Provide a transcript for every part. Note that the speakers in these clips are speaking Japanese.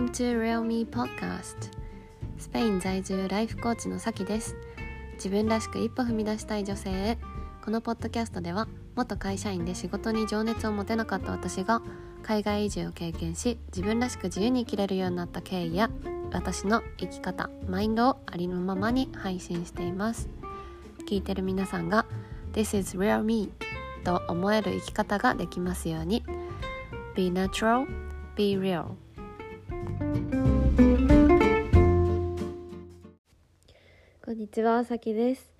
Welcome to Real Me Podcast. スペイン在住ライフコーチのさきです。自分らしく一歩踏み出したい女性へ。このポッドキャストでは元会社員で仕事に情熱を持てなかった私が海外移住を経験し自分らしく自由に生きれるようになった経緯や私の生き方マインドをありのままに配信しています。聞いてる皆さんが This is real me と思える生き方ができますように。Be natural, be real. こんにちは、さきです、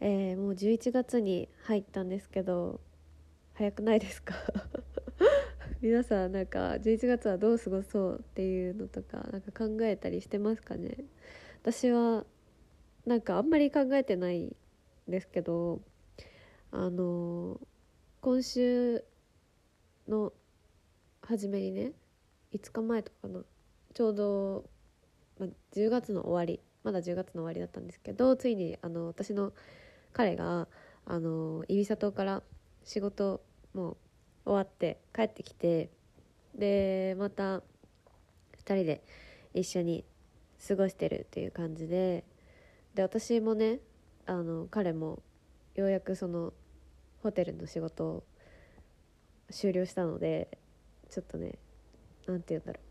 えーもう11月に入ったんですけど早くないですか？皆さんなんか11月はどう過ごそうっていうのとかなんか考えたりしてますかね？私はなんかあんまり考えてないんですけどあの今週の初めにね5日前とかかなちょうど、ま、10月の終わりまだ10月の終わりだったんですけどついにあの私の彼があのイビサ島から仕事もう終わって帰ってきてでまた2人で一緒に過ごしてるっていう感じでで私もねあの彼もようやくそのホテルの仕事を終了したのでちょっとねなんて言うんだろう。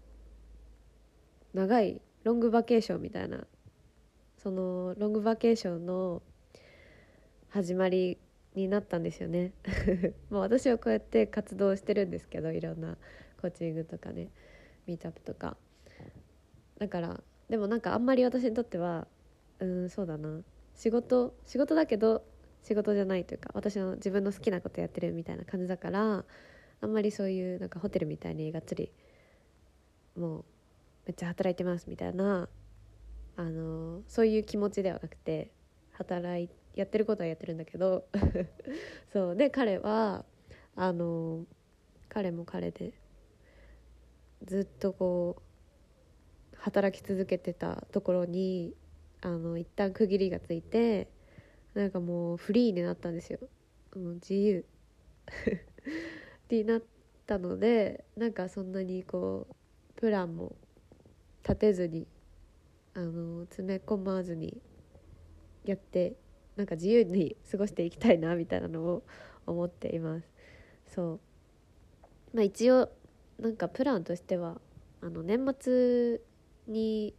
長いロングバケーションみたいなそのロングバケーションの始まりになったんですよね。まあ私はこうやって活動してるんですけどいろんなコーチングとかねミートアップとか。だからでもなんかあんまり私にとってはうんそうだな。仕事仕事だけど仕事じゃないというか私の自分の好きなことやってるみたいな感じだからあんまりそういうなんかホテルみたいにがっつりもうめっちゃ働いてますみたいなあのそういう気持ちではなくて働いやってることはやってるんだけど そうで彼はあの彼も彼でずっとこう働き続けてたところにあの一旦区切りがついてなんかもうフリーになったんですよ。もう自由。になったのでなんかそんなにこうプランも立てずにあの詰め込まずにやってなんか自由に過ごしていきたいなみたいなのを 思っています。そう。まあ一応なんかプランとしてはあの年末に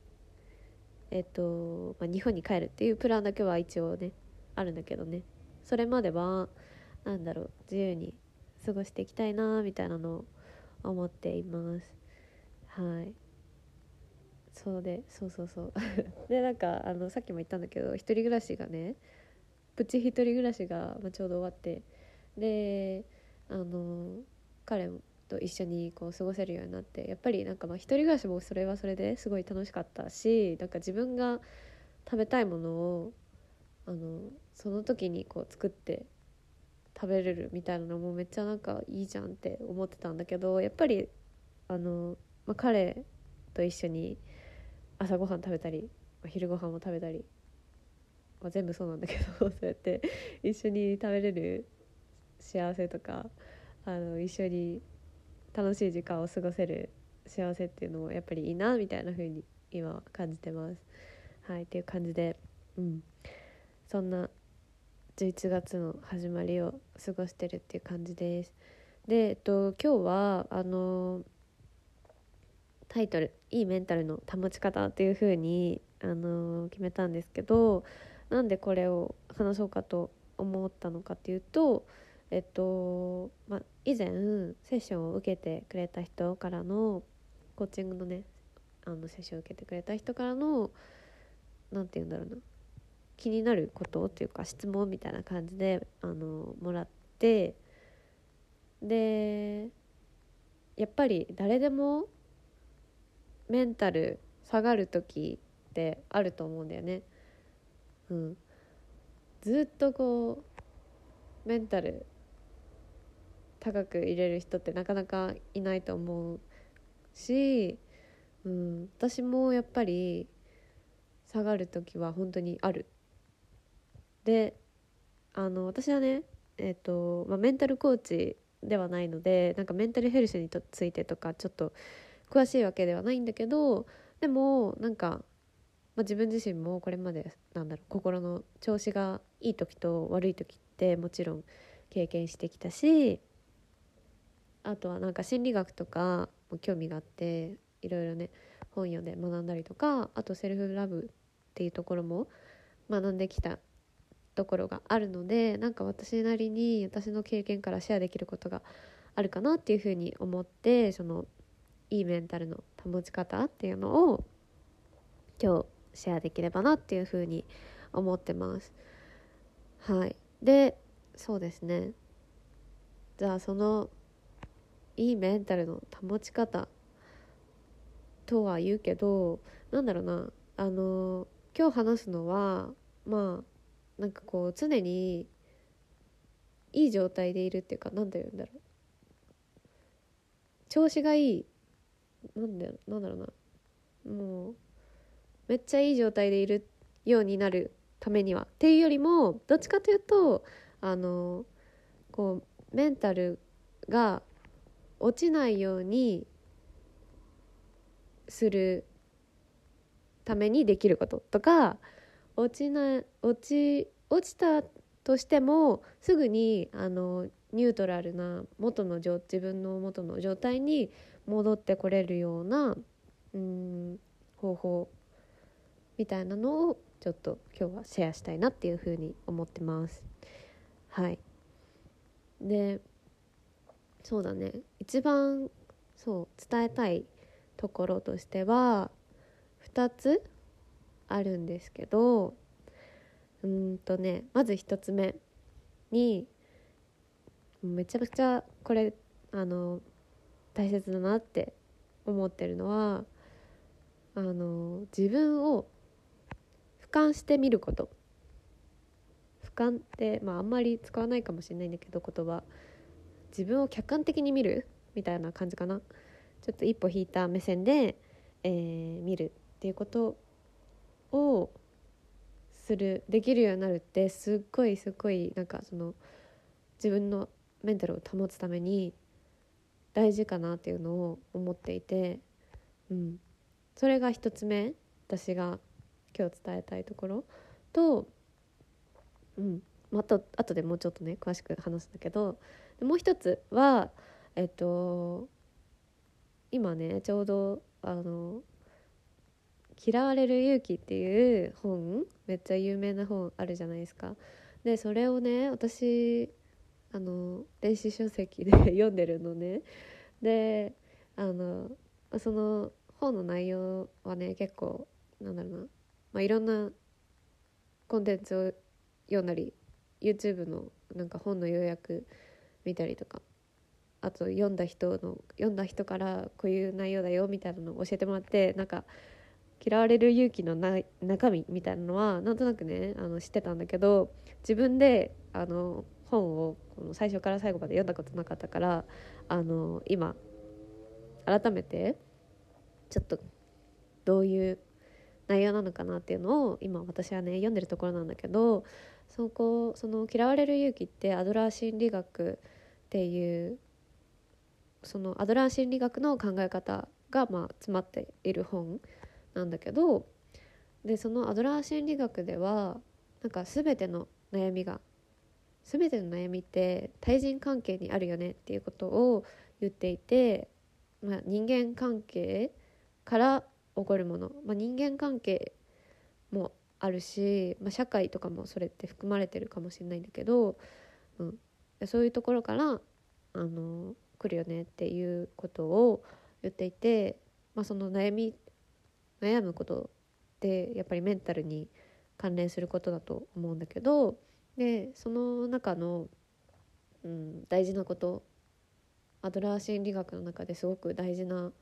えっと、まあ、日本に帰るっていうプランだけは一応ねあるんだけどね。それまではなんだろう自由に過ごしていきたいなみたいなのを思っています。はい。そうでそうそうそう。でなんかあのさっきも言ったんだけど一人暮らしがねプチ一人暮らしが、まあ、ちょうど終わって。であの彼と一緒にこう過ごせるようになって。やっぱりなんかまあ一人暮らしもそれはそれですごい楽しかったしなんか自分が食べたいものをあのその時にこう作って食べれるみたいなのもめっちゃなんかいいじゃんって思ってたんだけどやっぱりあの、まあ、彼と一緒に朝ごはん食べたり昼ごはんも食べたり、まあ、全部そうなんだけど そうやって一緒に食べれる幸せとかあの一緒に楽しい時間を過ごせる幸せっていうのもやっぱりいいなみたいな風に今は感じてます。はいっていう感じで、うん、そんな11月の始まりを過ごしてるっていう感じです。で、えっと、今日はあのタイトル「いいメンタルの保ち方」っていう風にあの決めたんですけどなんでこれを話そうかと思ったのかっていうとえっと、ま、以前セッションを受けてくれた人からのコーチングのねあのセッションを受けてくれた人からのなんて言うんだろうな気になることっていうか質問みたいな感じであのもらってでやっぱり誰でもメンタル下がる時ってあると思うんだよね。うん、ずっとこうメンタル高く入れる人ってなかなかいないと思うし、うん、私もやっぱり下がる時は本当にある。であの私はね、えーとまあ、メンタルコーチではないのでなんかメンタルヘルスについてとかちょっと詳しいわけではないんだけどでもなんか、まあ、自分自身もこれまでなんだろう心の調子がいい時と悪い時ってもちろん経験してきたしあとはなんか心理学とかも興味があっていろいろね本読んで学んだりとかあとセルフラブっていうところも学んできたところがあるのでなんか私なりに私の経験からシェアできることがあるかなっていうふうに思ってそのいいメンタルの保ち方っていうのを今日シェアできればなっていうふうに思ってます。はい。でそうですね。じゃあそのいいメンタルの保ち方とは言うけどなんだろうな。あの今日話すのはまあなんかこう常にいい状態でいるっていうか何て言うんだろう。調子がいいなんだなんだろうなもうめっちゃいい状態でいるようになるためにはっていうよりもどっちかというとあのこうメンタルが落ちないようにするためにできることとか落ちな落ち落ちたとしてもすぐにあのニュートラルな元の自分の元の状態に戻ってこれるようなうん方法みたいなのをちょっと今日はシェアしたいなっていうふうに思ってます。はいでそうだね一番そう伝えたいところとしては2つあるんですけどうんとねまず1つ目にめちゃくちゃこれあの大切だなって思ってるのはあの自分を俯瞰してみること。俯瞰って、まあ、あんまり使わないかもしれないんだけど言葉。自分を客観的に見るみたいな感じかな。ちょっと一歩引いた目線で、えー、見るっていうことをするできるようになるってすっごいすっごいなんかその自分のメンタルを保つために大事かなっていうのを思っていて、うん、それが一つ目私が今日伝えたいところ。と、うん。また後でもうちょっとね詳しく話すんだけどもう一つはえっと今ねちょうどあの「嫌われる勇気」っていう本めっちゃ有名な本あるじゃないですか。でそれをね私あの電子書籍で 読んでるのね。であのその本の内容はね結構なんだろうな、まあ、いろんなコンテンツを読んだり YouTube のなんか本の要約見たりとかあと読んだ人の読んだ人からこういう内容だよみたいなのを教えてもらってなんか嫌われる勇気のな中身みたいなのはなんとなくねあの知ってたんだけど自分であの本をこの最初から最後まで読んだことなかったからあの今改めてちょっとどういう内容なのかなっていうのを今私はね読んでるところなんだけどそこその「嫌われる勇気」ってアドラー心理学っていうそのアドラー心理学の考え方がまあ詰まっている本なんだけどでそのアドラー心理学ではなんか全ての悩みが全ての悩みって対人関係にあるよねっていうことを言っていて、まあ、人間関係から起こるもの、まあ、人間関係もあるし、まあ、社会とかもそれって含まれてるかもしれないんだけど、うん、そういうところからあの来るよねっていうことを言っていて、まあ、その悩み悩むことってやっぱりメンタルに関連することだと思うんだけどでその中の、うん、大事なことアドラー心理学の中ですごく大事な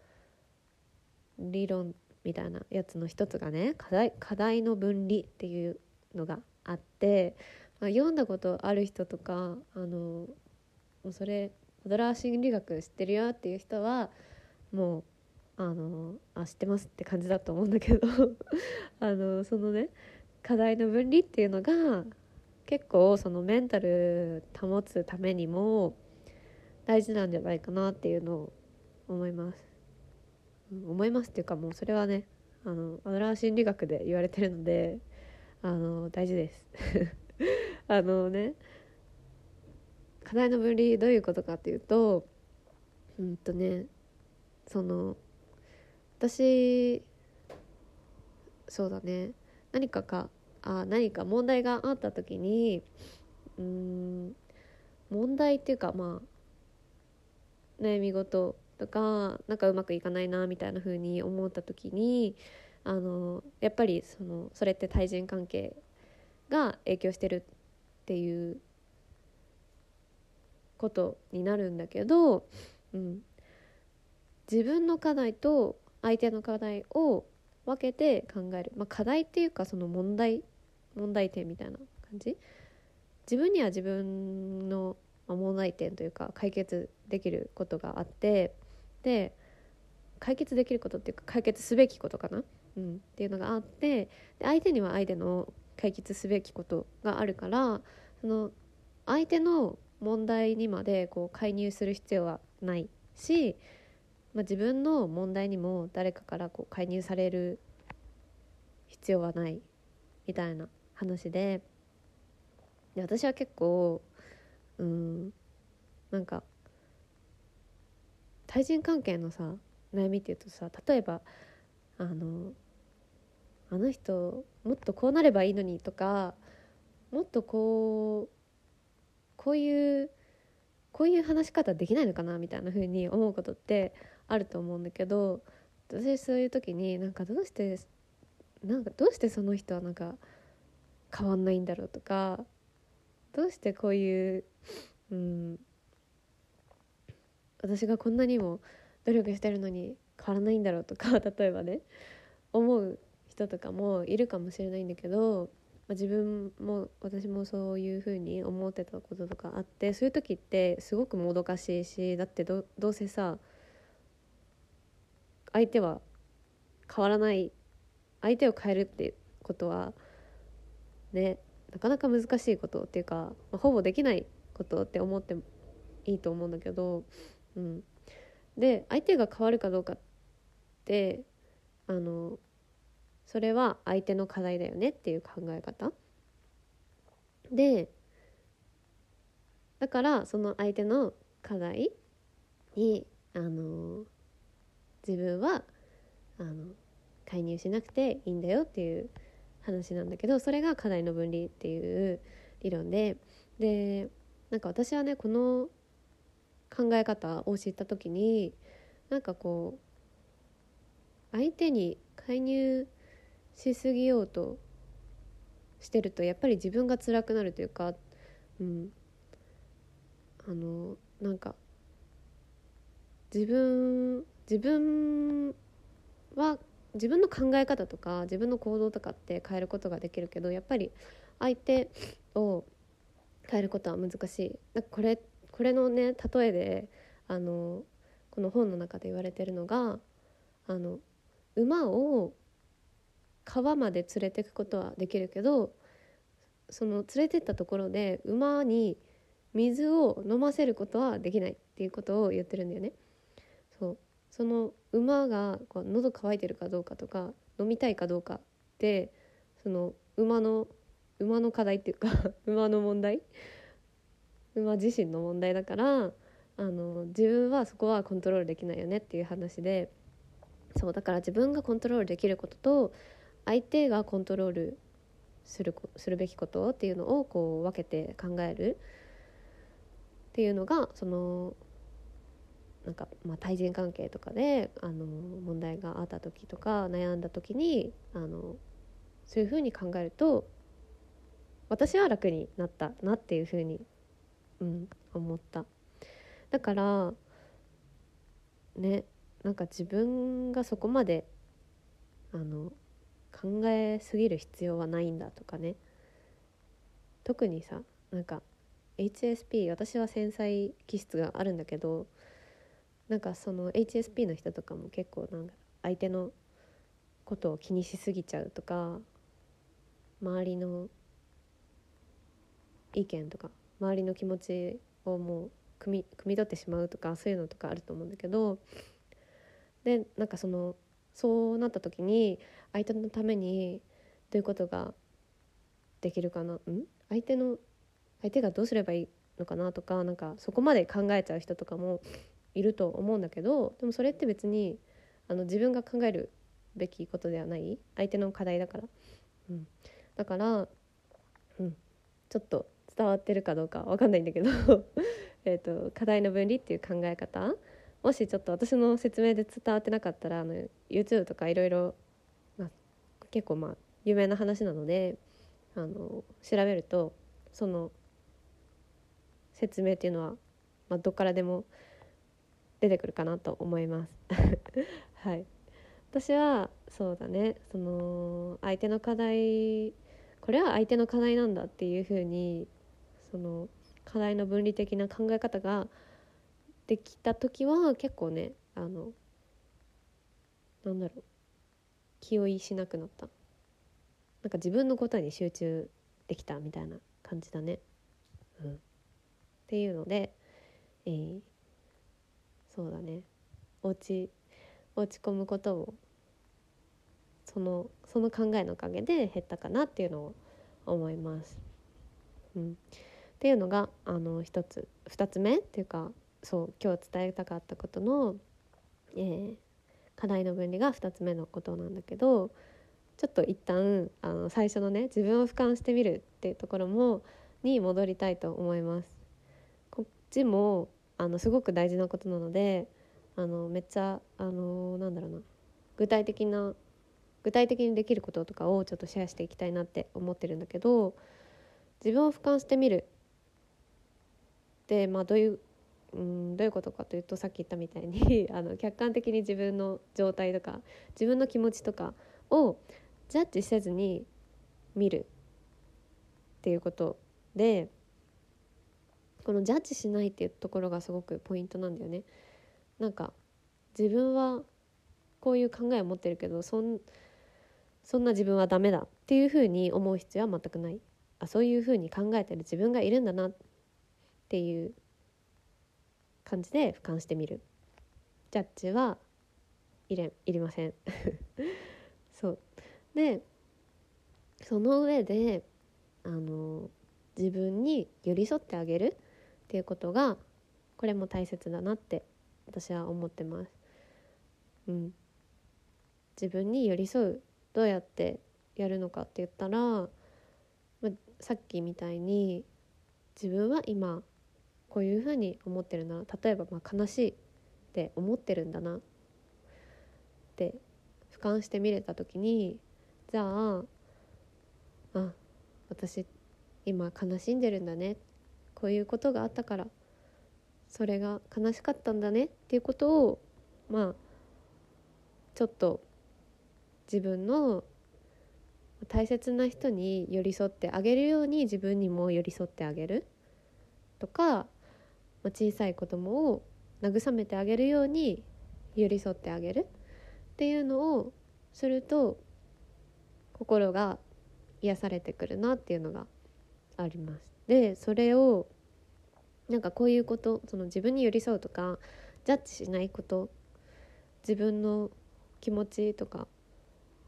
理論みたいなやつの一つがね課題課題の分離っていうのがあって、まあ、読んだことある人とかあのもうそれアドラー心理学知ってるよっていう人はもうあのあ知ってますって感じだと思うんだけど あのそのね課題の分離っていうのが結構そのメンタル保つためにも大事なんじゃないかなっていうのを思います。思いますっていうかもうそれはねあのアドラー心理学で言われてるのであの大事です あのね課題の分離どういうことかっていうとうんとねその私そうだね何かかあ何か問題があった時にうん問題っていうかまあ悩み事とかなんかうまくいかないなみたいな風に思った時にあのやっぱりそのそれって対人関係が影響してるっていうことになるんだけど、うん、自分の課題と相手の課題を分けて考える、まあ、課題っていうかその問題問題点みたいな感じ。自分には自分の問題点というか解決できることがあってで解決できることっていうか解決すべきことかな、うん、っていうのがあってで相手には相手の解決すべきことがあるからその相手の問題にまでこう介入する必要はないし、まあ、自分の問題にも誰かからこう介入される必要はないみたいな話で。で私は結構うんなんか対人関係のさ悩みっていうとさ例えばあのあの人もっとこうなればいいのにとかもっとこうこういうこういう話し方できないのかなみたいな風に思うことってあると思うんだけど私そういう時になんかどうしてなんかどうしてその人はなんか変わんないんだろうとかどうしてこういう、うん、私がこんなにも努力してるのに変わらないんだろうとか 例えばね思う人とかもいるかもしれないんだけど、まあ、自分も私もそういうふうに思ってたこととかあってそういう時ってすごくもどかしいしだってどどうせさ相手は変わらない相手を変えるっていうことはねなかなか難しいことっていうか、まあ、ほぼできないことって思ってもいいと思うんだけど、うん、で相手が変わるかどうかってあのそれは相手の課題だよねっていう考え方。でだからその相手の課題にあの自分はあの介入しなくていいんだよっていう話なんだけどそれが課題の分離っていう理論ででなんか私はねこの考え方を知った時になんかこう相手に介入しすぎようとしてるとやっぱり自分が辛くなるというか、うん、あのなんか自分自分は自分の考え方とか自分の行動とかって変えることができるけどやっぱり相手を変えることは難しいなんかこれこれのね例えであのこの本の中で言われてるのがあの馬を川まで連れてくことはできるけどその連れてったところで馬に水を飲ませることはできないっていうことを言ってるんだよね。その馬がこう喉乾いてるかどうかとか飲みたいかどうかってその馬の馬の課題っていうか 馬の問題馬自身の問題だからあの自分はそこはコントロールできないよねっていう話でそうだから自分がコントロールできることと相手がコントロールするするべきことっていうのをこう分けて考えるっていうのがそのなんか、まあ、対人関係とかであの問題があった時とか悩んだ時にあのそういうふうに考えると私は楽になったなっていうふうに、うん、思った。だからねなんか自分がそこまであの考えすぎる必要はないんだとかね。特にさなんか HSP 私は繊細気質があるんだけどなんかその HSP の人とかも結構なんか相手のことを気にしすぎちゃうとか周りの意見とか周りの気持ちをもう汲み汲み取ってしまうとかそういうのとかあると思うんだけどでなんかそのそうなった時に相手のためにどういうことができるかなん？相手の相手がどうすればいいのかなとかなんかそこまで考えちゃう人とかもいると思うんだけどでもそれって別にあの自分が考えるべきことではない。相手の課題だから、うん、だから、うん、ちょっと伝わってるかどうかわかんないんだけど。えと課題の分離っていう考え方。もしちょっと私の説明で伝わってなかったらあの YouTube とかいろいろ結構まあ有名な話なのであの調べるとその説明っていうのは、まあ、どっからでも出てくるかなと思います。はい。私はそうだね。その相手の課題これは相手の課題なんだっていうふうにその課題の分離的な考え方ができた時は結構ねあのなんだろう。気負いしなくなった。なんか自分のことに集中できたみたいな感じだね。うん、っていうので、えー、そうだね落ち落ち込むことをそのその考えのおかげで減ったかなっていうのを思います。うん、っていうのがあの一つ二つ目っていうかそう今日伝えたかったことの、えー、課題の分離が2つ目のことなんだけどちょっと一旦あの最初のね自分を俯瞰してみるっていうところもに戻りたいと思います。こっちもあのすごく大事なことなのであのめっちゃあのなんだろうな具体的な具体的にできることとかをちょっとシェアしていきたいなって思ってるんだけど自分を俯瞰してみるでまあどういううんどういうことかというとさっき言ったみたいに あの客観的に自分の状態とか自分の気持ちとかをジャッジせずに見るっていうことでこのジャッジしないっていうところがすごくポイントなんだよね。なんか自分はこういう考えを持ってるけどそんそんな自分はダメだっていうふうに思う必要は全くない。あそういうふうに考えてる自分がいるんだなっていう感じで俯瞰してみる。ジャッジはいれいりません。そう。でその上であの自分に寄り添ってあげるっていうことがこれも大切だなって私は思ってます。うん、自分に寄り添うどうやってやるのかって言ったら、まあ、さっきみたいに自分は今こういうふうに思ってるな例えばまあ悲しいって思ってるんだなって俯瞰して見れた時にじゃああ私今悲しんでるんだねこういうことがあったからそれが悲しかったんだねっていうことをまあちょっと自分の大切な人に寄り添ってあげるように自分にも寄り添ってあげるとかま小さい子供を慰めてあげるように寄り添ってあげるっていうのをすると心が癒されてくるなっていうのがあります。でそれをなんかこういうことその自分に寄り添うとかジャッジしないこと自分の気持ちとか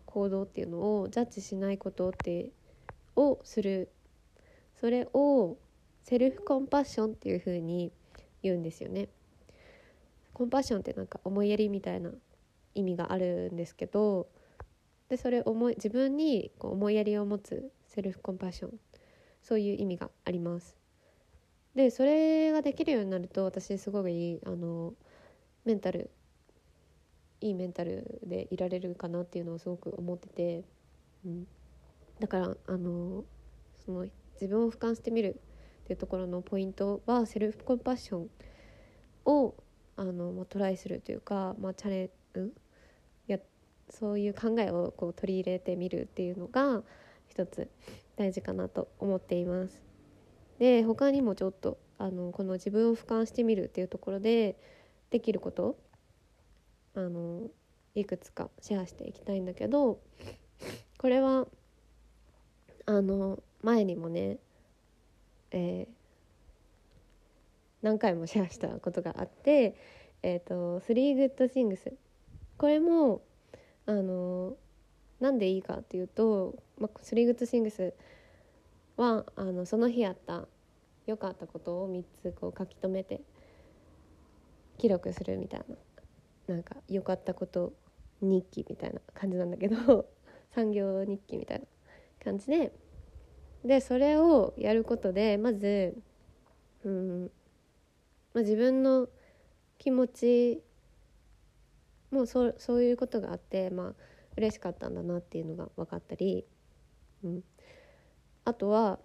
行動っていうのをジャッジしないことってをするそれをセルフコンパッションっていう風に言うんですよね。コンパッションってなんか思いやりみたいな意味があるんですけどでそれ思い自分にこう思いやりを持つセルフコンパッションそういう意味があります。でそれができるようになると私すごいあのメンタルいいメンタルでいられるかなっていうのをすごく思ってて、うん、だからあのその自分を俯瞰してみるっていうところのポイントはセルフコンパッションをあの、まあ、トライするというか、まあ、チャレンやそういう考えをこう取り入れてみるっていうのが一つ。大事かなと思っています。で他にもちょっとあのこの自分を俯瞰してみるっていうところでできることあのいくつかシェアしていきたいんだけどこれはあの前にもねえー、何回もシェアしたことがあって「えーと、3 Good Things」これもあのなんでいいかっていうと、まあ、スリーグッドシングスはあのその日あった良かったことを3つこう書き留めて記録するみたいななんか良かったこと日記みたいな感じなんだけど 産業日記みたいな感じででそれをやることでまず、うんまあ、自分の気持ちもうそそういうことがあってまあ嬉しかったんだなっていうのが分かったり、うん、あとは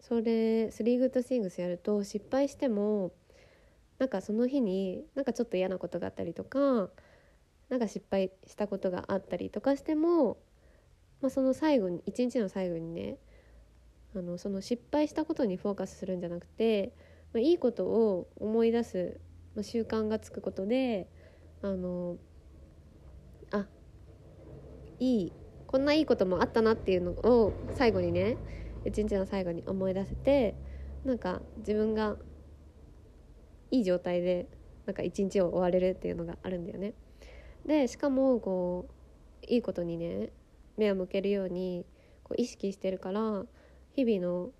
それスリーグッドシングスやると失敗してもなんかその日になんかちょっと嫌なことがあったりとかなんか失敗したことがあったりとかしても、まあ、その最後に一日の最後にねあのその失敗したことにフォーカスするんじゃなくて、まあ、いいことを思い出す、まあ、習慣がつくことであのあいいこんないいこともあったなっていうのを最後にね一日の最後に思い出せてなんか自分がいい状態でなんか一日を終われるっていうのがあるんだよね。でしかもこういいことにね目を向けるようにこう意識してるから日々の、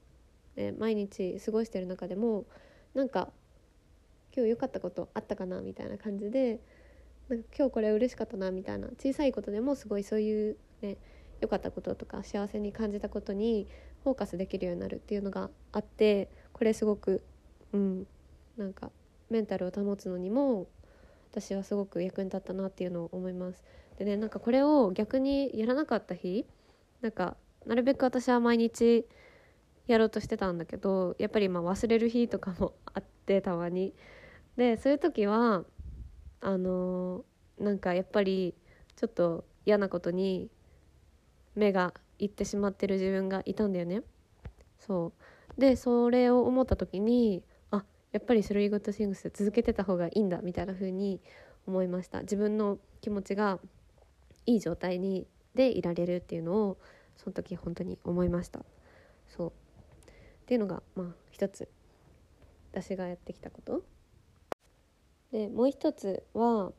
ね、毎日過ごしてる中でもなんか今日良かったことあったかなみたいな感じでなんか今日これ嬉しかったなみたいな小さいことでもすごいそういうね良かったこととか幸せに感じたことにフォーカスできるようになるっていうのがあってこれすごくうんなんかメンタルを保つのにも私はすごく役に立ったなっていうのを思います。でねなんかこれを逆にやらなかった日なんかなるべく私は毎日やろうとしてたんだけどやっぱりまあ忘れる日とかもあってたまに。でそういう時はあの、なんかやっぱりちょっと嫌なことに目がいってしまってる自分がいたんだよね。そう。でそれを思った時にあやっぱりスリーグッドシングス続けてた方がいいんだみたいな風に思いました。自分の気持ちがいい状態にでいられるっていうのをその時本当に思いました。そう。っていうのがまあ一つ私がやってきたこと。でもう一つは、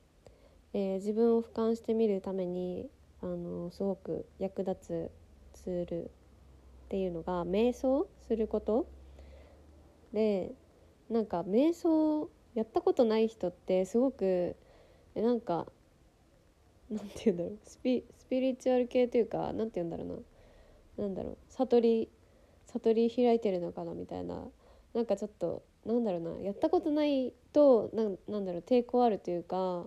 えー、自分を俯瞰してみるためにあのすごく役立つツールっていうのが瞑想すること。でなんか瞑想やったことない人ってすごくえなんかなんて言うんだろう。スピスピリチュアル系というかなんて言うんだろうな。なんだろう。悟り悟り開いてるのかなみたいな。なんかちょっとなんだろうな。やったことないとななんだろう抵抗あるというか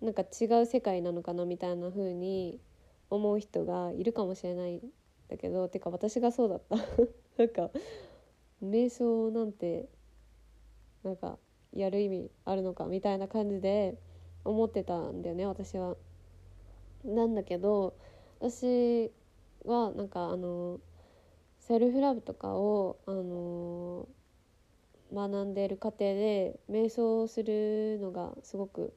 なんか違う世界なのかなみたいな風に思う人がいるかもしれないんだけどてか私がそうだった なんか瞑想なんてなんかやる意味あるのかみたいな感じで思ってたんだよね私は。なんだけど私はなんかあのセルフラブとかをあの学んでいる過程で瞑想をするのがすごく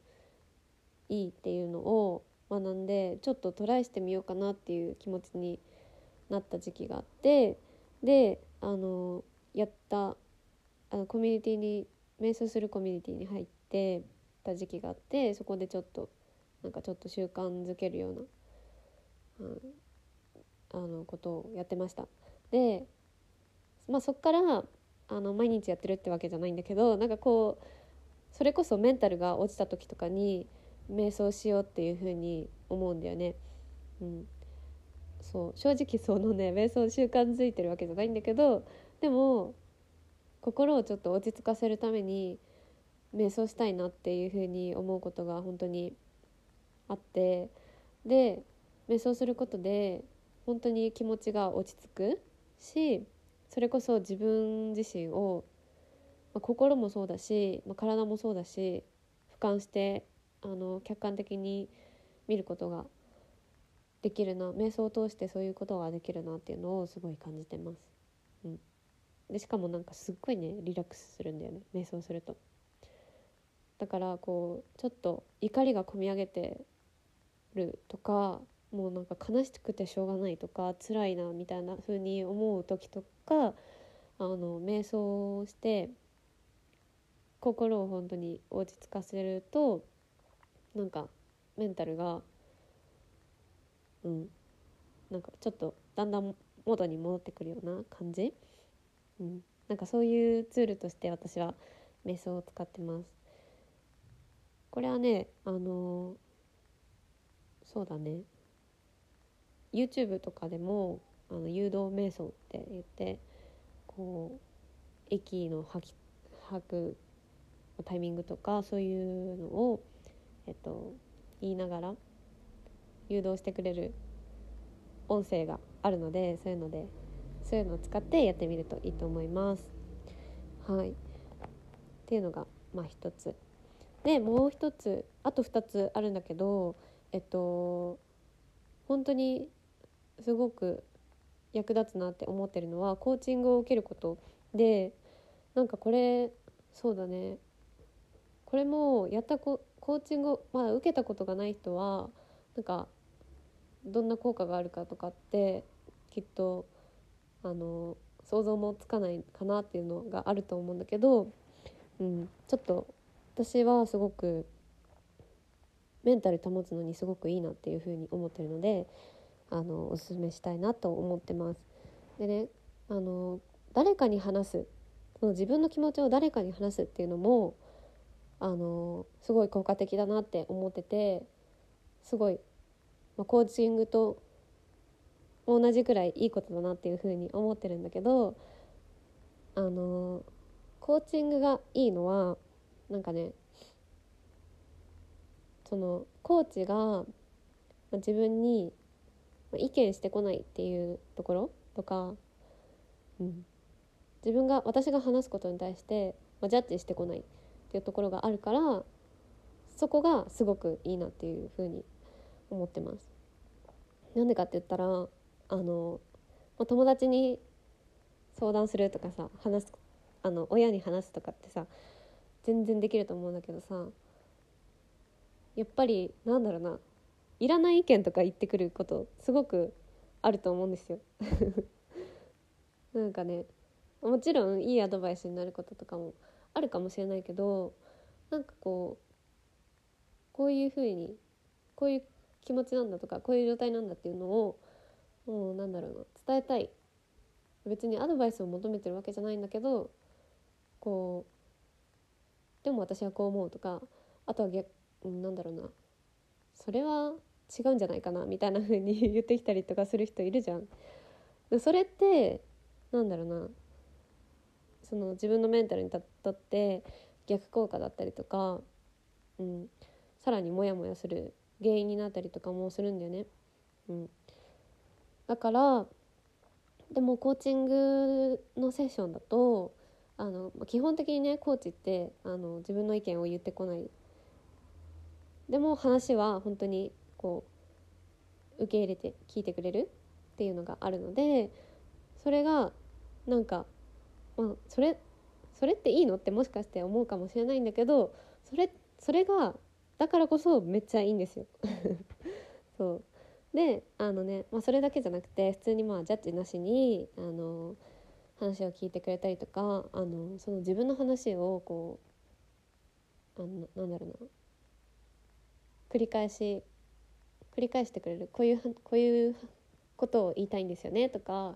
いいっていうのを学んでちょっとトライしてみようかなっていう気持ちになった時期があってであのやったあのコミュニティに瞑想するコミュニティに入ってた時期があってそこでちょっとなんかちょっと習慣づけるような、うん、あのことをやってました。で、まあ、そっからあの毎日やってるってわけじゃないんだけどなんかこうそれこそメンタルが落ちた時とかに瞑想しようっていうふうに思うんだよね。うん、そう正直そのね瞑想習慣づいてるわけじゃないんだけどでも心をちょっと落ち着かせるために瞑想したいなっていうふうに思うことが本当にあってで瞑想することで本当に気持ちが落ち着くしそれこそ自分自身を、まあ、心もそうだし、まあ、体もそうだし俯瞰してあの客観的に見ることができるな瞑想を通してそういうことができるなっていうのをすごい感じてます。うんでしかもなんかすっごいねリラックスするんだよね瞑想するとだからこうちょっと怒りがこみ上げてるとかもうなんか悲しくてしょうがないとか辛いなみたいな風に思う時とかあの瞑想をして心を本当に落ち着かせるとなんかメンタルがうんなんかちょっとだんだん元に戻ってくるような感じ、うん、なんかそういうツールとして私は瞑想を使ってます。これはねあのそうだね。YouTube とかでもあの誘導瞑想って言ってこう息の吐き吐くタイミングとかそういうのを、えっと、言いながら誘導してくれる音声があるのでそういうのでそういうのを使ってやってみるといいと思います。はい、っていうのがまあ一つ。でもう一つあと2つあるんだけどえっと本当にすごく役立つなって思ってるのはコーチングを受けることでなんかこれそうだね。これもやったココーチングを、まあ、受けたことがない人はなんかどんな効果があるかとかってきっとあの想像もつかないかなっていうのがあると思うんだけど、うん、ちょっと私はすごくメンタル保つのにすごくいいなっていうふうに思ってるのであのおすすめしたいなと思ってます。でねあの誰かに話すその自分の気持ちを誰かに話すっていうのもあのすごい効果的だなって思っててすごい、まあ、コーチングと同じくらいいいことだなっていうふうに思ってるんだけどあのコーチングがいいのはなんかねそのコーチが自分に意見してこないっていうところとか、うん、自分が私が話すことに対して、ジャッジしてこないっていうところがあるからそこがすごくいいなっていうふうに思ってます。なんでかって言ったらあの、友達に相談するとかさ話すあの親に話すとかってさ全然できると思うんだけどさやっぱりなんだろうないらない意見とか言ってくることすごくあると思うんですよ。なんかねもちろんいいアドバイスになることとかもあるかもしれないけどなんかこうこういうふうにこういう気持ちなんだとかこういう状態なんだっていうのをもうなんだろうな伝えたい。別にアドバイスを求めてるわけじゃないんだけどこうでも私はこう思うとかあとは逆なんだろうなそれは違うんじゃないかなみたいな風に 言ってきたりとかする人いるじゃん。それってなんだろうなその自分のメンタルにとって逆効果だったりとか、うん、さらにモヤモヤする原因になったりとかもするんだよね。うん、だからでもコーチングのセッションだとあの基本的にねコーチってあの自分の意見を言ってこないでも話は本当にこう受け入れて聞いてくれるっていうのがあるのでそれがなんかまあ、それそれっていいのってもしかして思うかもしれないんだけどそれそれがだからこそめっちゃいいんですよ。そうであのね、まあ、それだけじゃなくて普通にまあジャッジなしにあの話を聞いてくれたりとかあのその自分の話をこうあのなんだろうな繰り返し繰り返してくれるこういうこういうことを言いたいんですよねとか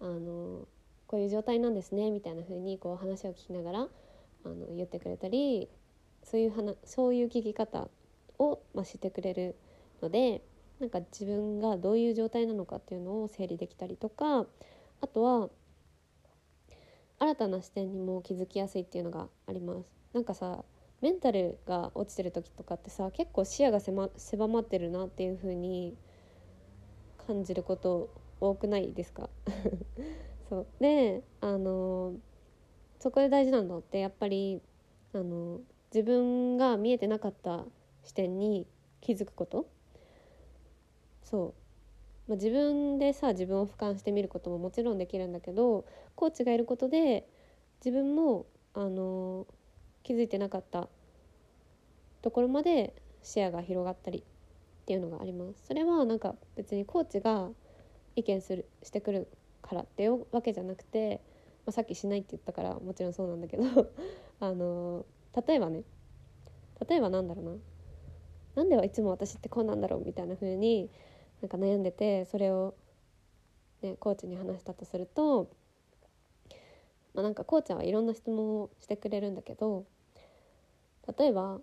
あのこういう状態なんですねみたいな風にこう話を聞きながらあの言ってくれたりそういう話そういう聞き方を、まあ、してくれるのでなんか自分がどういう状態なのかっていうのを整理できたりとかあとは新たな視点にも気づきやすいっていうのがあります。なんかさメンタルが落ちてる時とかってさ結構視野が狭まってるなっていう風に感じること多くないですか？そう。であのそこで大事なのってやっぱりあの自分が見えてなかった視点に気づくこと。そう、まあ、自分でさ自分を俯瞰してみることももちろんできるんだけどコーチがいることで自分もあの気づいてなかったところまで視野が広がったりっていうのがあります。それはなんか別にコーチが意見するしてくるからっていうわけじゃなくて、まあ、さっきしないって言ったからもちろんそうなんだけど あの例えばね例えばなんだろうな。なんではいつも私ってこうなんだろうみたいな風になんか悩んでてそれを、ね、コーチに話したとすると、まあ、なんかコーチはいろんな質問をしてくれるんだけど例えば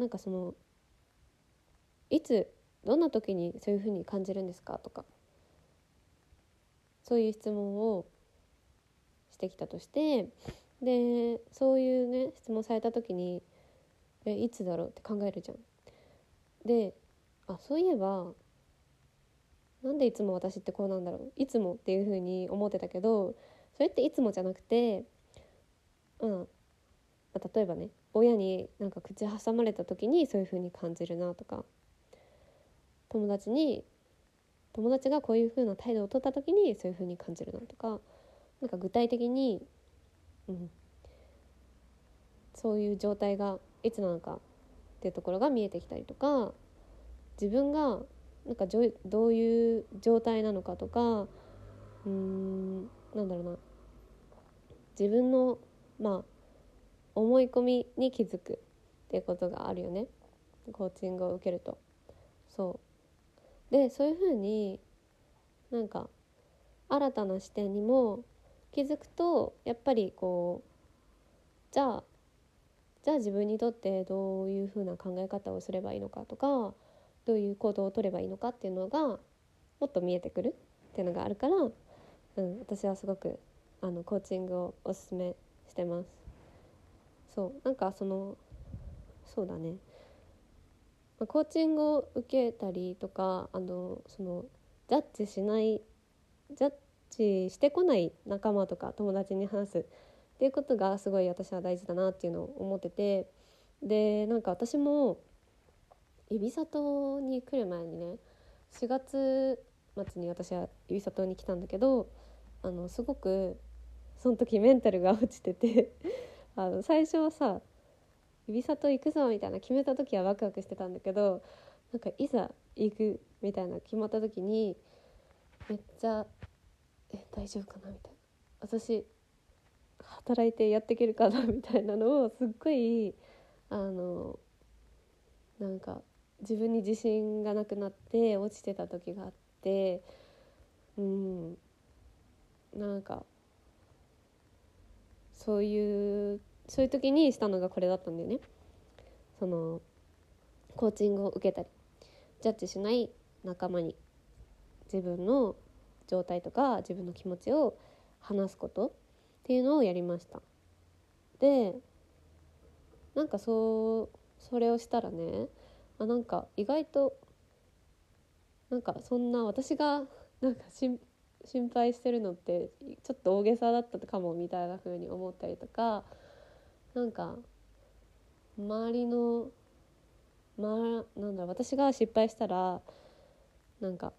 なんかそのいつどんな時にそういうふうに感じるんですかとかそういう質問をしてきたとしてでそういうね質問された時にえいつだろうって考えるじゃん。であそういえばなんでいつも私ってこうなんだろう？いつもっていうふうに思ってたけどそれっていつもじゃなくてうん例えばね親になんか口挟まれた時にそういうふうに感じるなとか友達に友達がこういうふうな態度を取った時にそういうふうに感じるなとかなんか具体的に、うん、そういう状態がいつなのかっていうところが見えてきたりとか自分がなんかどういう状態なのかとかうーんなんだろうな。自分のまあ思い込みに気づくっていうことがあるよねコーチングを受けると。そうでそういうふうになんか新たな視点にも気づくとやっぱりこうじゃあじゃあ自分にとってどういうふうな考え方をすればいいのかとかどういう行動をとればいいのかっていうのがもっと見えてくるっていうのがあるから、うん、私はすごくあのコーチングをおすすめしてます。そうなんかそのそうだね。コーチングを受けたりとかあのそのジャッジしないジャッジしてこない仲間とか友達に話すっていうことがすごい私は大事だなっていうのを思っててでなんか私も指里に来る前にね4月末に私は指里に来たんだけどあのすごくその時メンタルが落ちててあの最初はさ指里行くぞみたいな決めた時はワクワクしてたんだけどなんかいざ行くみたいな決まった時にめっちゃ「え大丈夫かな?」みたいな私働いてやっていけるかな？みたいなのをすっごいあのなんか自分に自信がなくなって落ちてた時があってうんなんかそういうそういう時にしたのがこれだったんだよね。そのコーチングを受けたりジャッジしない仲間に自分の状態とか自分の気持ちを話すことっていうのをやりましたでなんかそうそれをしたらねあなんか意外となんかそんな私がなんか心配してるのってちょっと大げさだったかもみたいな風に思ったりとかなんか周りのま、なんだろう私が失敗したらなんか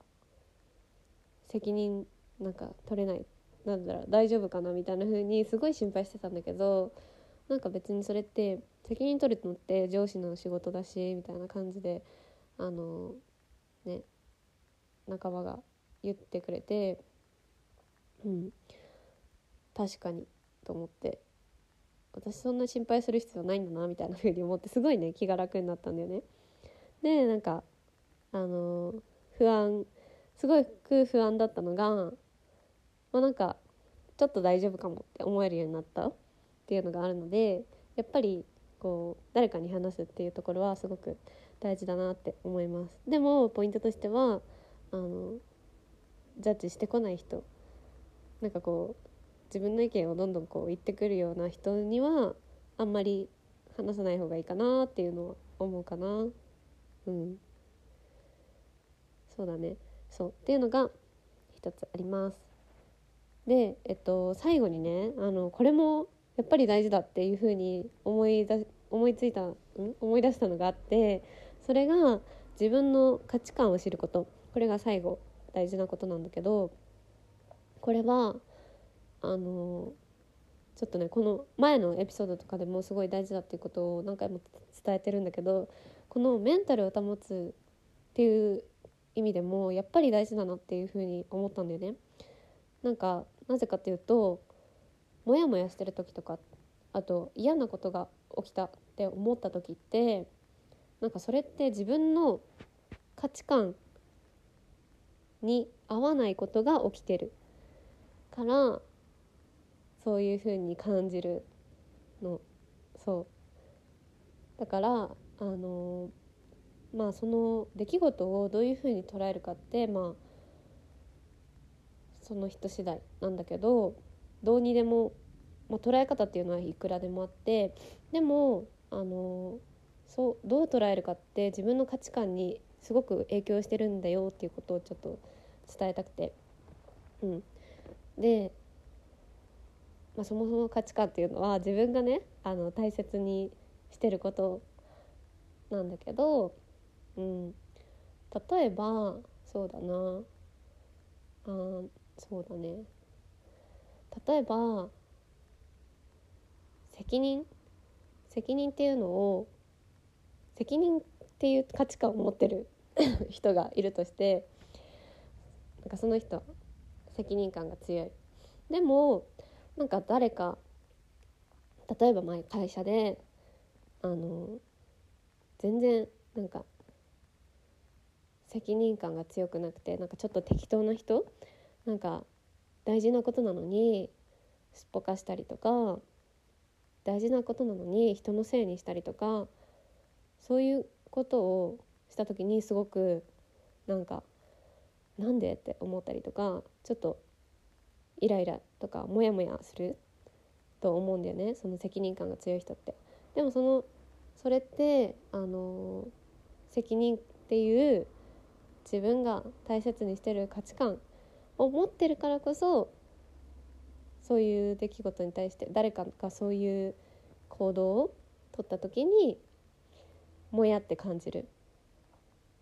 責任なんか取れないなんだろう大丈夫かなみたいな風にすごい心配してたんだけどなんか別にそれって責任取るのって上司の仕事だしみたいな感じであのね仲間が言ってくれてうん。確かに。と思って。私そんな心配する必要ないんだなみたいな風に思ってすごいね気が楽になったんだよね。でなんかあの不安すごく不安だったのがまあ、なんかちょっと大丈夫かもって思えるようになったっていうのがあるのでやっぱりこう誰かに話すっていうところはすごく大事だなって思います。でもポイントとしてはあのジャッジしてこない人なんかこう自分の意見をどんどんこう言ってくるような人にはあんまり話さない方がいいかなっていうのは思うかな。うん。そうだね。そう。っていうのが一つあります。で、えっと、最後にねあのこれもやっぱり大事だっていうふうに思い出思いついたん？思い出したのがあってそれが自分の価値観を知ること。これが最後大事なことなんだけどこれはあのちょっとねこの前のエピソードとかでもすごい大事だっていうことを何回も伝えてるんだけどこのメンタルを保つっていう意味でもやっぱり大事だなっていうふうに思ったんだよね。なんかなぜかというとモヤモヤしてる時とかあと嫌なことが起きたって思った時ってなんかそれって自分の価値観に合わないことが起きてるからそういう風に感じるの。そう。だからあのまあその出来事をどういう風に捉えるかってまあその人次第なんだけどどうにでも、まあ、捉え方っていうのはいくらでもあってでもあのそうどう捉えるかって自分の価値観にすごく影響してるんだよっていうことをちょっと伝えたくて。うん、で、まあ、そもそも価値観っていうのは自分がねあの大切にしてることなんだけど、うん、例えばそうだな。あそうだね。例えば責任。責任っていうのを責任っていう価値観を持ってる人がいるとしてなんかその人責任感が強い。でもなんか誰か例えば前会社であの全然なんか責任感が強くなくてなんかちょっと適当な人なんか大事なことなのにすっぽかしたりとか大事なことなのに人のせいにしたりとかそういうことをした時にすごくなんかなんでって思ったりとかちょっとイライラとかモヤモヤすると思うんだよねその責任感が強い人って。でもそのそれってあの責任っていう自分が大切にしてる価値観を持ってるからこそそういう出来事に対して誰かがそういう行動を取った時にもやって感じる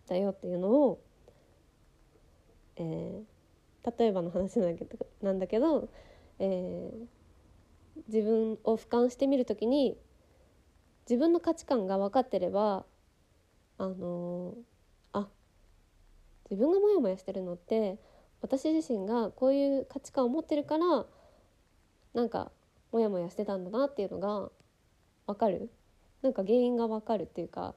だよっていうのをえー、例えばの話なんだけどなんだけど、えー、自分を俯瞰してみる時に自分の価値観が分かってればあのー、あ自分がモヤモヤしてるのって私自身がこういう価値観を持ってるからなんかモヤモヤしてたんだなっていうのが分かる。なんか原因が分かるっていうか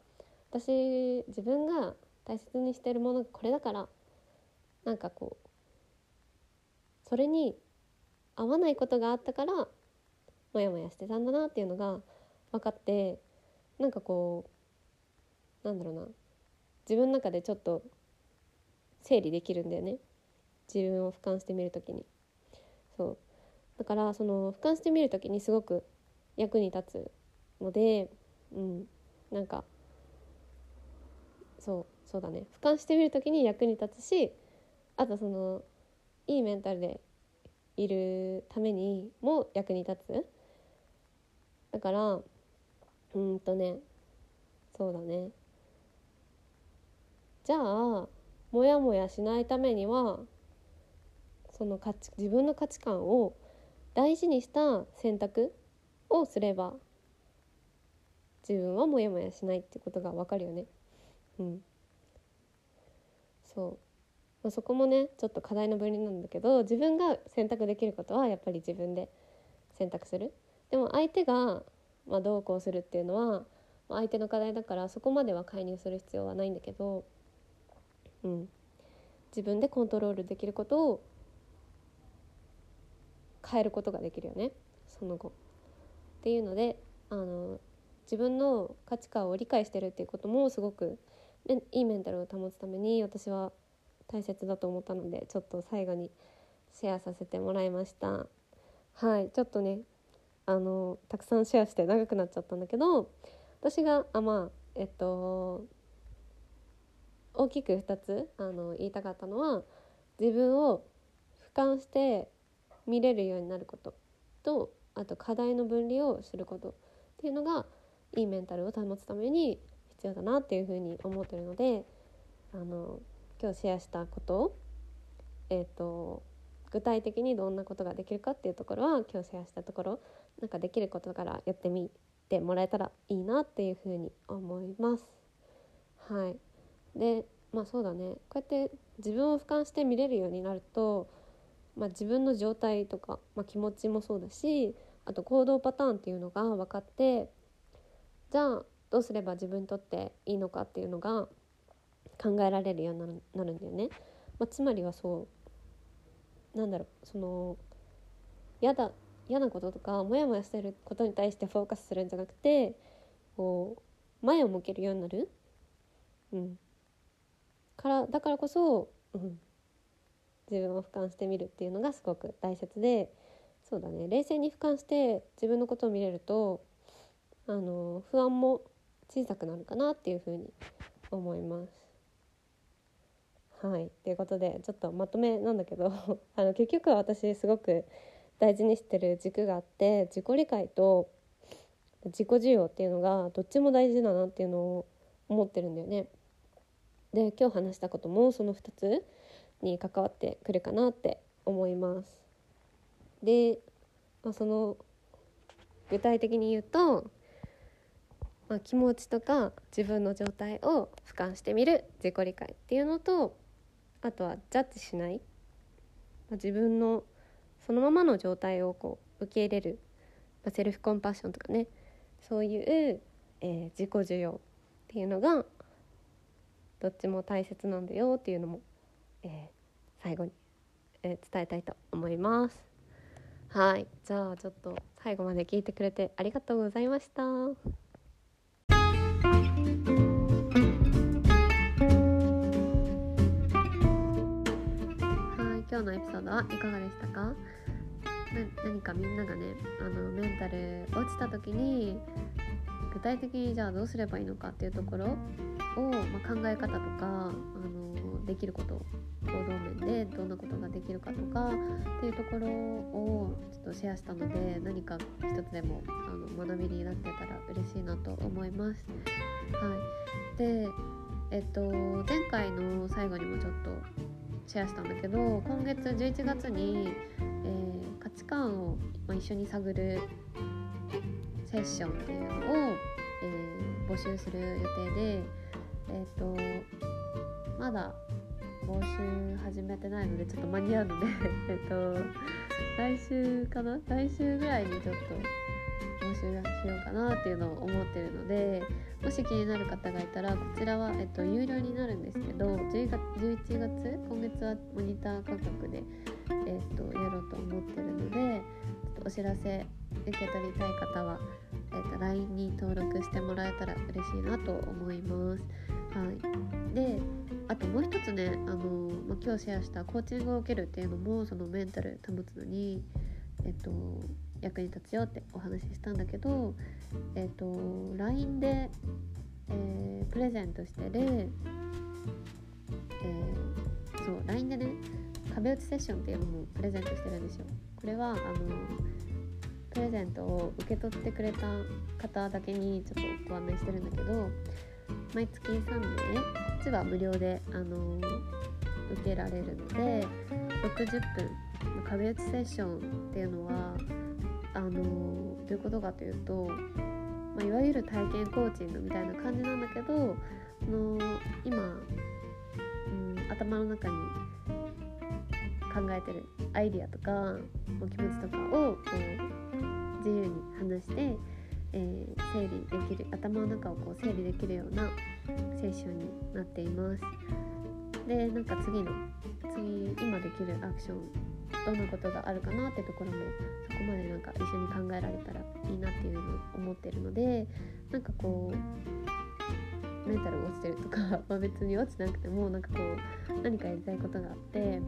私自分が大切にしてるものがこれだからなんかこうそれに合わないことがあったからモヤモヤしてたんだなっていうのが分かってなんかこうなんだろうな自分の中でちょっと整理できるんだよね。自分を俯瞰してみる時に。そう。だからその俯瞰してみる時にすごく役に立つのでうん。なんかそうそうだね。俯瞰してみる時に役に立つしあとそのいいメンタルでいるためにも役に立つ。だからうんとねそうだね。じゃあモヤモヤしないためにはその価値自分の価値観を大事にした選択をすれば自分はモヤモヤしないってことが分かるよね。うん、そう。まあ、そこもねちょっと課題の分離なんだけど自分が選択できることはやっぱり自分で選択する。でも相手が、まあ、どうこうするっていうのはま相手の課題だからそこまでは介入する必要はないんだけど、うん、自分でコントロールできることを変えることができるよね。その後。っていうのであの自分の価値観を理解してるっていうこともすごくいいメンタルを保つために私は大切だと思ったのでちょっと最後にシェアさせてもらいました。はいちょっとねあのたくさんシェアして長くなっちゃったんだけど私があまあえっと大きく2つあの言いたかったのは自分を俯瞰して見れるようになること。とあと課題の分離をすること。っていうのがいいメンタルを保つために必要だなっていうふうに思ってるのであの今日シェアしたことを、えーと、具体的にどんなことができるかっていうところは今日シェアしたところなんかできることからやってみてもらえたらいいなっていうふうに思います。はい、でまあそうだねこうやって自分を俯瞰して見れるようになると、まあ、自分の状態とか、まあ、気持ちもそうだしあと行動パターンっていうのが分かってじゃあどうすれば自分にとっていいのかっていうのが考えられるようになるんだよね。まあ、つまりはそうなんだろうその嫌だ嫌なこととかモヤモヤしてることに対してフォーカスするんじゃなくてこう前を向けるようになる、うん、からだからこそ、うん、自分を俯瞰してみるっていうのがすごく大切でそうだね冷静に俯瞰して自分のことを見れるとあの不安も小さくなるかなっていうふうに思います。はいということでちょっとまとめなんだけど あの結局は私すごく大事にしてる軸があって自己理解と自己需要っていうのがどっちも大事だなっていうのを思ってるんだよね。で今日話したこともその2つに関わってくるかなって思います。で、まあ、その具体的に言うと、まあ、気持ちとか自分の状態を俯瞰してみる自己理解っていうのとあとはジャッジしない、まあ、自分のそのままの状態をこう受け入れる、まあ、セルフコンパッションとかねそういう、えー、自己需要っていうのがどっちも大切なんだよっていうのも、えー、最後に、えー、伝えたいと思います。はいじゃあちょっと最後まで聞いてくれてありがとうございました。今日のエピソードはいかがでしたか？何かみんながねあのメンタル落ちた時に具体的にじゃあどうすればいいのかっていうところを、まあ、考え方とかあのできること行動面でどんなことができるかとかっていうところをちょっとシェアしたので何か一つでもあの学びになってたら嬉しいなと思います。はい、でえっと前回の最後にもちょっとシェアしたんだけど今月11月に、えー、価値観を、まあ、一緒に探るセッションっていうのを、えー、募集する予定で、えーと、まだ募集始めてないのでちょっと間に合うので えと来週かな？来週ぐらいにちょっと募集しようかなっていうのを思ってるのでもし気になる方がいたらこちらは、えっと、有料になるんですけど10月11月今月はモニター価格で、えっと、やろうと思ってるのでちょっとお知らせ受け取りたい方は、えっと、LINE に登録してもらえたら嬉しいなと思います。はい、であともう一つねあの、まあ、今日シェアしたコーチングを受けるっていうのもそのメンタル保つのに、えっと、役に立つよってお話ししたんだけど、えっ、ー、と LINE で、えー、プレゼントしてる、えー、そう LINE でね壁打ちセッションっていうのもプレゼントしてるんですよ。これはあのプレゼントを受け取ってくれた方だけにちょっとご案内してるんだけど毎月3名こっちは無料であの受けられるので60分の壁打ちセッションっていうのはあのどういうことかというと、まあ、いわゆる体験コーチングみたいな感じなんだけどの今、うん、頭の中に考えてるアイディアとかお気持ちとかをこう自由に話して、えー、整理できる頭の中をこう整理できるようなセッションになっています。でなんか次の次今できるアクションどんなことがあるかなってところもそこまでなんか一緒に考えられたらいいなっていうのを思ってるのでなんかこうメンタル落ちてるとか、まあ、別に落ちなくてもなんかこう何かやりたいことがあって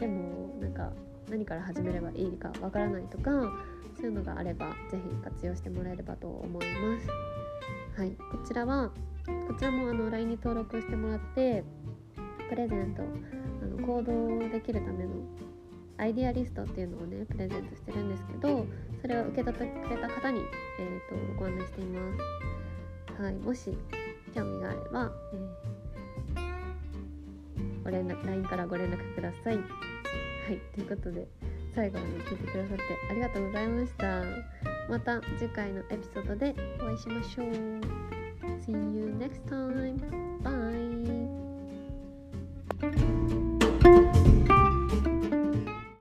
でもなんか何から始めればいいかわからないとかそういうのがあれば是非活用してもらえればと思います。はい、こちらはこちらもあの LINE に登録してもらってプレゼントあの行動できるためのアイデアリストっていうのをねプレゼントしてるんですけどそれを受け取ってくれた方に、えーと、ご案内しています。はい、もし興味があれば、えー、ご連絡 LINE からご連絡ください。はい、ということで最後まで聞いてくださってありがとうございました。また次回のエピソードでお会いしましょう。See you next time. Bye.